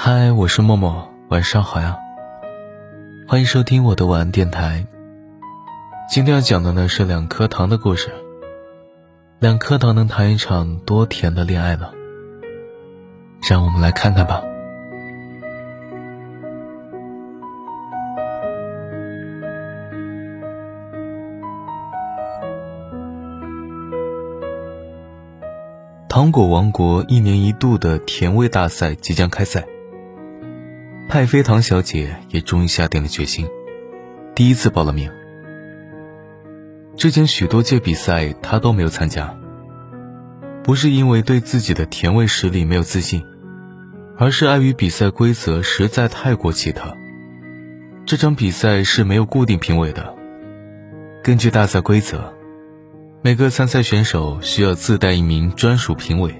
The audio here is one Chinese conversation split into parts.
嗨，我是默默，晚上好呀。欢迎收听我的晚安电台。今天要讲的呢是两颗糖的故事。两颗糖能谈一场多甜的恋爱呢？让我们来看看吧。糖果王国一年一度的甜味大赛即将开赛。太妃糖小姐也终于下定了决心，第一次报了名。之前许多届比赛她都没有参加，不是因为对自己的甜味实力没有自信，而是碍于比赛规则实在太过奇特。这场比赛是没有固定评委的，根据大赛规则，每个参赛选手需要自带一名专属评委。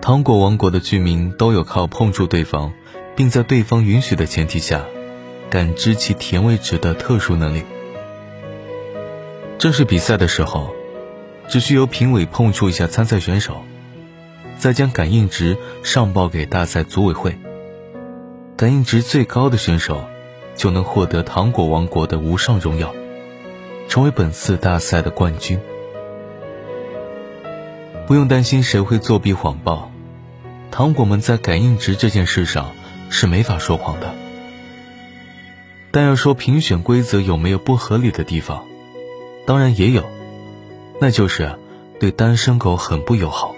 糖果王国的居民都有靠碰触对方，并在对方允许的前提下，感知其甜味值的特殊能力。正式比赛的时候，只需由评委碰触一下参赛选手，再将感应值上报给大赛组委会。感应值最高的选手，就能获得糖果王国的无上荣耀，成为本次大赛的冠军。不用担心谁会作弊谎报。糖果们在感应值这件事上是没法说谎的，但要说评选规则有没有不合理的地方，当然也有，那就是对单身狗很不友好。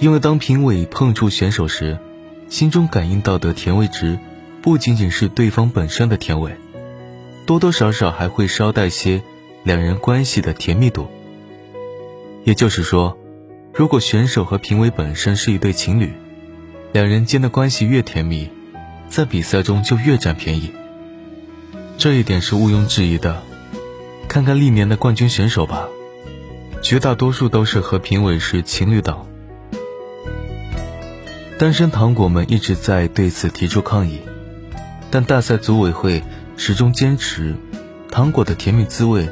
因为当评委碰触选手时，心中感应到的甜味值，不仅仅是对方本身的甜味，多多少少还会捎带些两人关系的甜蜜度。也就是说。如果选手和评委本身是一对情侣，两人间的关系越甜蜜，在比赛中就越占便宜。这一点是毋庸置疑的。看看历年的冠军选手吧，绝大多数都是和评委是情侣档。单身糖果们一直在对此提出抗议，但大赛组委会始终坚持，糖果的甜蜜滋味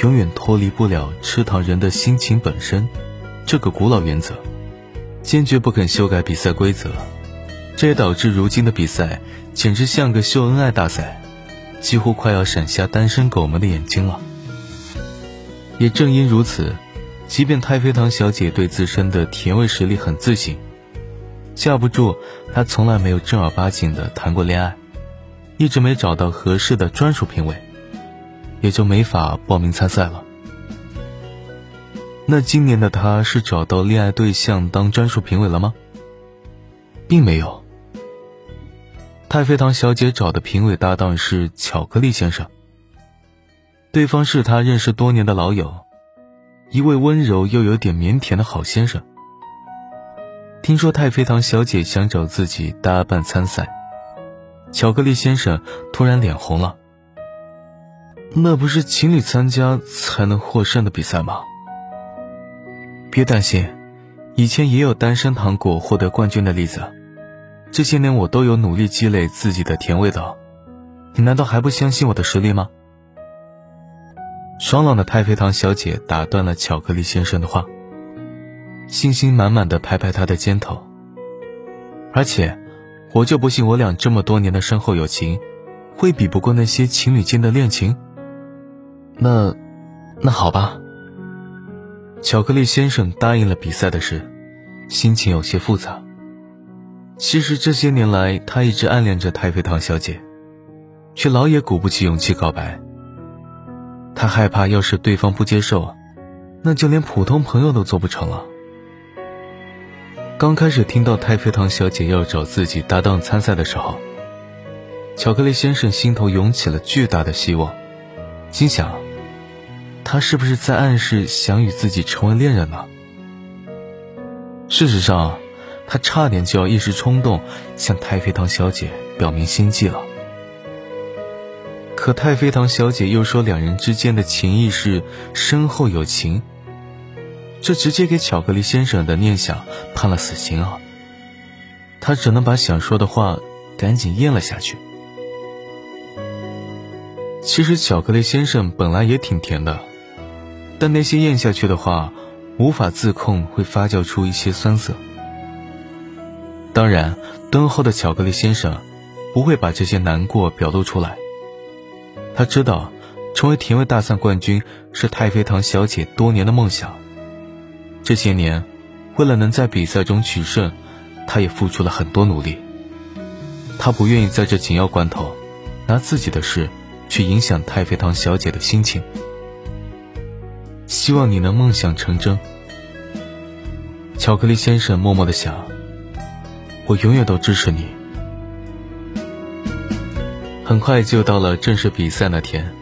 永远脱离不了吃糖人的心情本身。这个古老原则，坚决不肯修改比赛规则，这也导致如今的比赛简直像个秀恩爱大赛，几乎快要闪瞎单身狗们的眼睛了。也正因如此，即便太妃糖小姐对自身的甜味实力很自信，架不住她从来没有正儿八经的谈过恋爱，一直没找到合适的专属评委，也就没法报名参赛了。那今年的他是找到恋爱对象当专属评委了吗？并没有。太妃糖小姐找的评委搭档是巧克力先生。对方是他认识多年的老友，一位温柔又有点腼腆的好先生。听说太妃糖小姐想找自己搭伴参赛，巧克力先生突然脸红了。那不是情侣参加才能获胜的比赛吗？别担心，以前也有单身糖果获得冠军的例子。这些年我都有努力积累自己的甜味道，你难道还不相信我的实力吗？爽朗的太妃糖小姐打断了巧克力先生的话，信心满满的拍拍他的肩头。而且，我就不信我俩这么多年的深厚友情，会比不过那些情侣间的恋情。那，那好吧。巧克力先生答应了比赛的事，心情有些复杂。其实这些年来，他一直暗恋着太妃糖小姐，却老也鼓不起勇气告白。他害怕，要是对方不接受，那就连普通朋友都做不成了。刚开始听到太妃糖小姐要找自己搭档参赛的时候，巧克力先生心头涌起了巨大的希望，心想。他是不是在暗示想与自己成为恋人呢？事实上，他差点就要一时冲动向太妃糖小姐表明心迹了。可太妃糖小姐又说两人之间的情谊是深厚友情，这直接给巧克力先生的念想判了死刑啊！他只能把想说的话赶紧咽了下去。其实巧克力先生本来也挺甜的。但那些咽下去的话，无法自控，会发酵出一些酸涩。当然，敦厚的巧克力先生不会把这些难过表露出来。他知道，成为甜味大赛冠军是太妃糖小姐多年的梦想。这些年，为了能在比赛中取胜，他也付出了很多努力。他不愿意在这紧要关头，拿自己的事去影响太妃糖小姐的心情。希望你能梦想成真。巧克力先生默默的想：“我永远都支持你。”很快就到了正式比赛那天，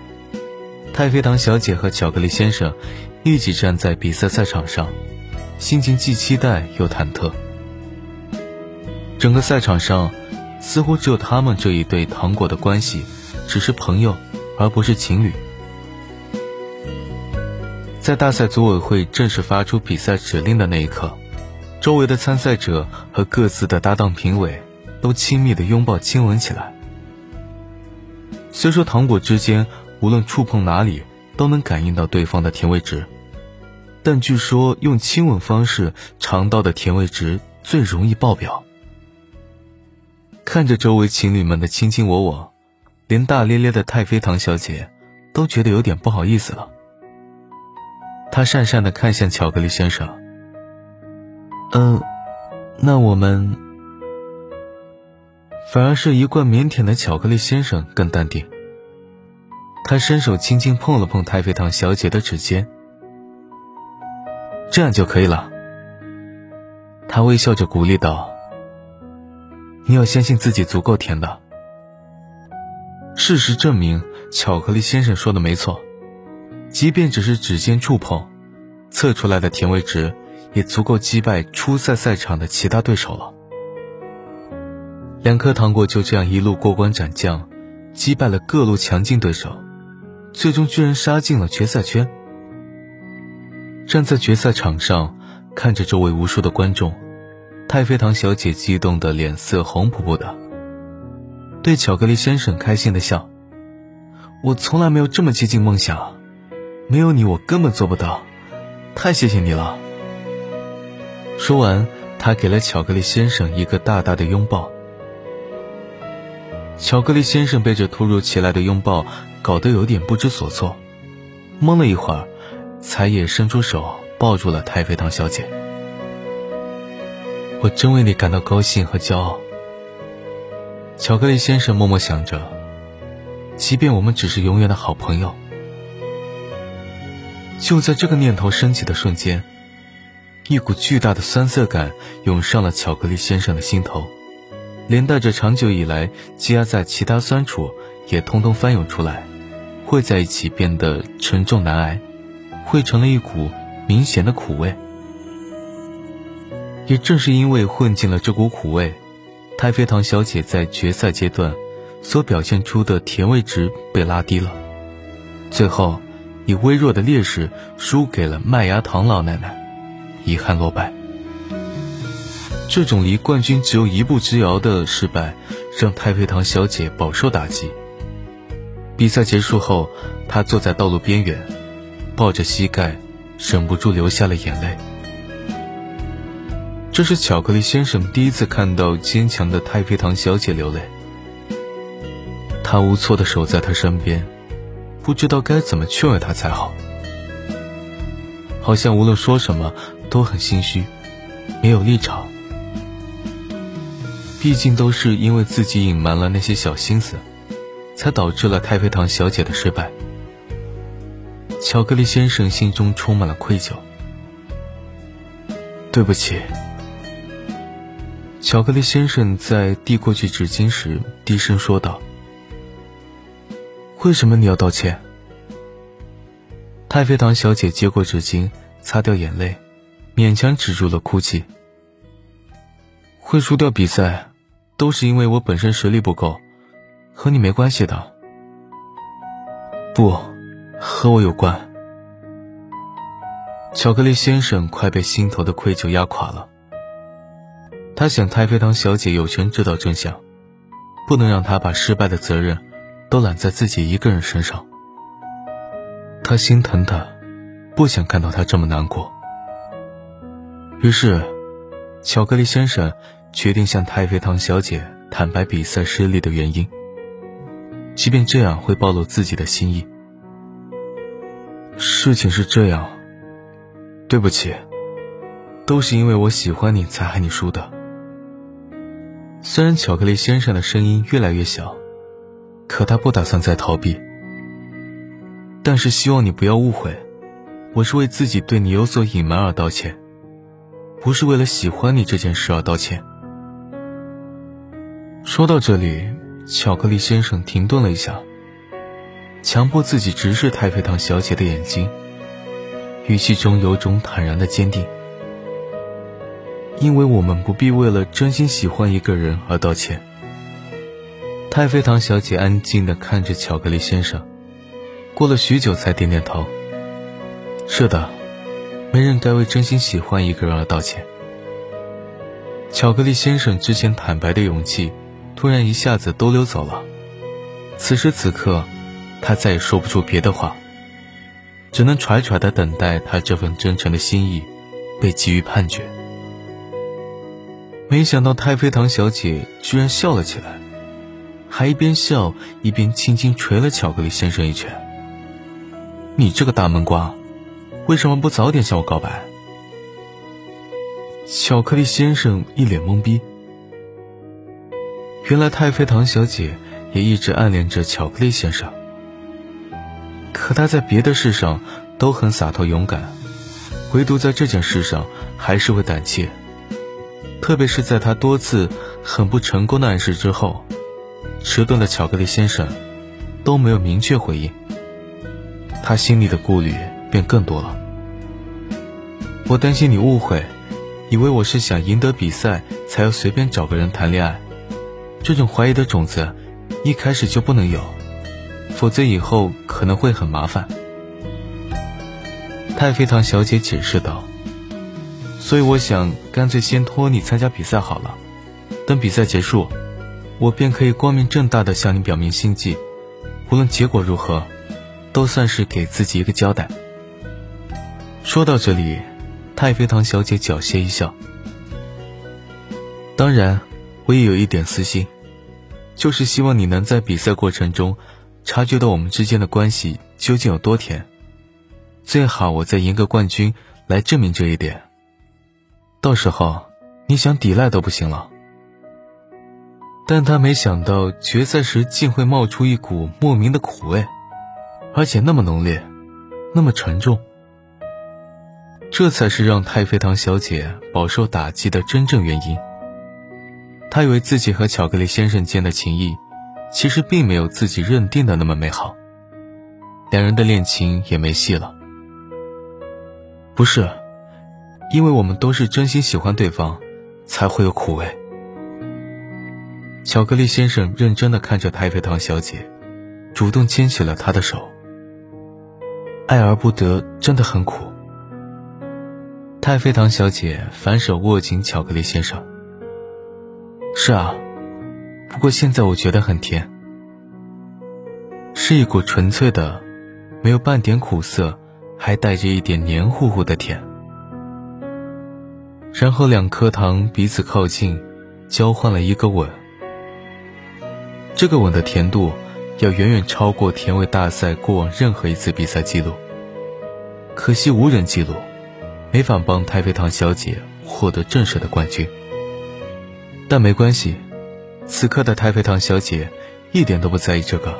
太妃糖小姐和巧克力先生一起站在比赛赛场上，心情既期待又忐忑。整个赛场上，似乎只有他们这一对糖果的关系只是朋友，而不是情侣。在大赛组委会正式发出比赛指令的那一刻。周围的参赛者和各自的搭档评委都亲密的拥抱亲吻起来。虽说糖果之间无论触碰哪里都能感应到对方的甜味值，但据说用亲吻方式尝到的甜味值最容易爆表。看着周围情侣们的卿卿我我，连大咧咧的太妃糖小姐都觉得有点不好意思了。她讪讪的看向巧克力先生。嗯，那我们反而是一贯腼腆的巧克力先生更淡定。他伸手轻轻碰了碰太妃糖小姐的指尖，这样就可以了。他微笑着鼓励道：“你要相信自己足够甜的。”事实证明，巧克力先生说的没错，即便只是指尖触碰，测出来的甜味值。也足够击败初赛赛场的其他对手了。两颗糖果就这样一路过关斩将，击败了各路强劲对手，最终居然杀进了决赛圈。站在决赛场上，看着周围无数的观众，太妃糖小姐激动的脸色红扑扑的，对巧克力先生开心的笑：“我从来没有这么接近梦想，没有你我根本做不到，太谢谢你了。”说完，他给了巧克力先生一个大大的拥抱。巧克力先生被这突如其来的拥抱搞得有点不知所措，懵了一会儿，才也伸出手抱住了太妃糖小姐。我真为你感到高兴和骄傲。巧克力先生默默想着，即便我们只是永远的好朋友。就在这个念头升起的瞬间。一股巨大的酸涩感涌上了巧克力先生的心头，连带着长久以来积压在其他酸楚也通通翻涌出来，汇在一起变得沉重难挨，汇成了一股明显的苦味。也正是因为混进了这股苦味，太妃糖小姐在决赛阶段所表现出的甜味值被拉低了，最后以微弱的劣势输给了麦芽糖老奶奶。遗憾落败，这种离冠军只有一步之遥的失败，让太妃糖小姐饱受打击。比赛结束后，她坐在道路边缘，抱着膝盖，忍不住流下了眼泪。这是巧克力先生第一次看到坚强的太妃糖小姐流泪，他无措地守在她身边，不知道该怎么劝慰她才好，好像无论说什么。都很心虚，没有立场。毕竟都是因为自己隐瞒了那些小心思，才导致了太妃糖小姐的失败。巧克力先生心中充满了愧疚。对不起。巧克力先生在递过去纸巾时低声说道：“为什么你要道歉？”太妃糖小姐接过纸巾，擦掉眼泪。勉强止住了哭泣。会输掉比赛，都是因为我本身实力不够，和你没关系的。不，和我有关。巧克力先生快被心头的愧疚压垮了。他想，太妃糖小姐有权知道真相，不能让她把失败的责任都揽在自己一个人身上。他心疼她，不想看到她这么难过。于是，巧克力先生决定向太妃糖小姐坦白比赛失利的原因，即便这样会暴露自己的心意。事情是这样，对不起，都是因为我喜欢你才害你输的。虽然巧克力先生的声音越来越小，可他不打算再逃避。但是希望你不要误会，我是为自己对你有所隐瞒而道歉，不是为了喜欢你这件事而道歉。说到这里，巧克力先生停顿了一下。强迫自己直视太妃糖小姐的眼睛，语气中有种坦然的坚定。因为我们不必为了真心喜欢一个人而道歉。太妃糖小姐安静地看着巧克力先生，过了许久才点点头。是的，没人该为真心喜欢一个人而道歉。巧克力先生之前坦白的勇气，突然一下子都溜走了。此时此刻。他再也说不出别的话，只能揣揣的等待他这份真诚的心意被给予判决。没想到太妃糖小姐居然笑了起来，还一边笑一边轻轻捶了巧克力先生一拳。你这个大闷瓜，为什么不早点向我告白？巧克力先生一脸懵逼。原来太妃糖小姐也一直暗恋着巧克力先生。可他在别的事上都很洒脱勇敢，唯独在这件事上还是会胆怯。特别是在他多次很不成功的暗示之后，迟钝的巧克力先生都没有明确回应，他心里的顾虑便更多了。我担心你误会，以为我是想赢得比赛才要随便找个人谈恋爱，这种怀疑的种子一开始就不能有。否则以后可能会很麻烦。”太妃糖小姐解释道，“所以我想干脆先托你参加比赛好了，等比赛结束，我便可以光明正大的向你表明心迹，无论结果如何，都算是给自己一个交代。”说到这里，太妃糖小姐狡黠一笑，“当然，我也有一点私心，就是希望你能在比赛过程中。”察觉到我们之间的关系究竟有多甜，最好我再赢个冠军来证明这一点。到时候你想抵赖都不行了。但他没想到决赛时竟会冒出一股莫名的苦味，而且那么浓烈，那么沉重。这才是让太妃糖小姐饱受打击的真正原因。她以为自己和巧克力先生间的情谊。其实并没有自己认定的那么美好，两人的恋情也没戏了。不是，因为我们都是真心喜欢对方，才会有苦味。巧克力先生认真的看着太妃糖小姐，主动牵起了她的手。爱而不得真的很苦。太妃糖小姐反手握紧巧克力先生。是啊。不过现在我觉得很甜，是一股纯粹的，没有半点苦涩，还带着一点黏糊糊的甜。然后两颗糖彼此靠近，交换了一个吻。这个吻的甜度，要远远超过甜味大赛过往任何一次比赛记录。可惜无人记录，没法帮太妃糖小姐获得正式的冠军。但没关系。此刻的太妃糖小姐一点都不在意这个，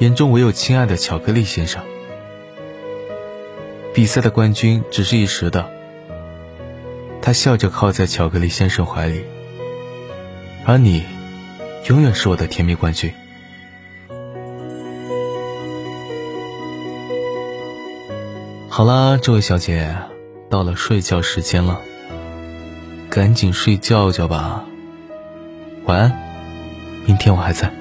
眼中唯有亲爱的巧克力先生。比赛的冠军只是一时的，她笑着靠在巧克力先生怀里，而你，永远是我的甜蜜冠军。好啦，这位小姐，到了睡觉时间了，赶紧睡觉觉吧。晚安，明天我还在。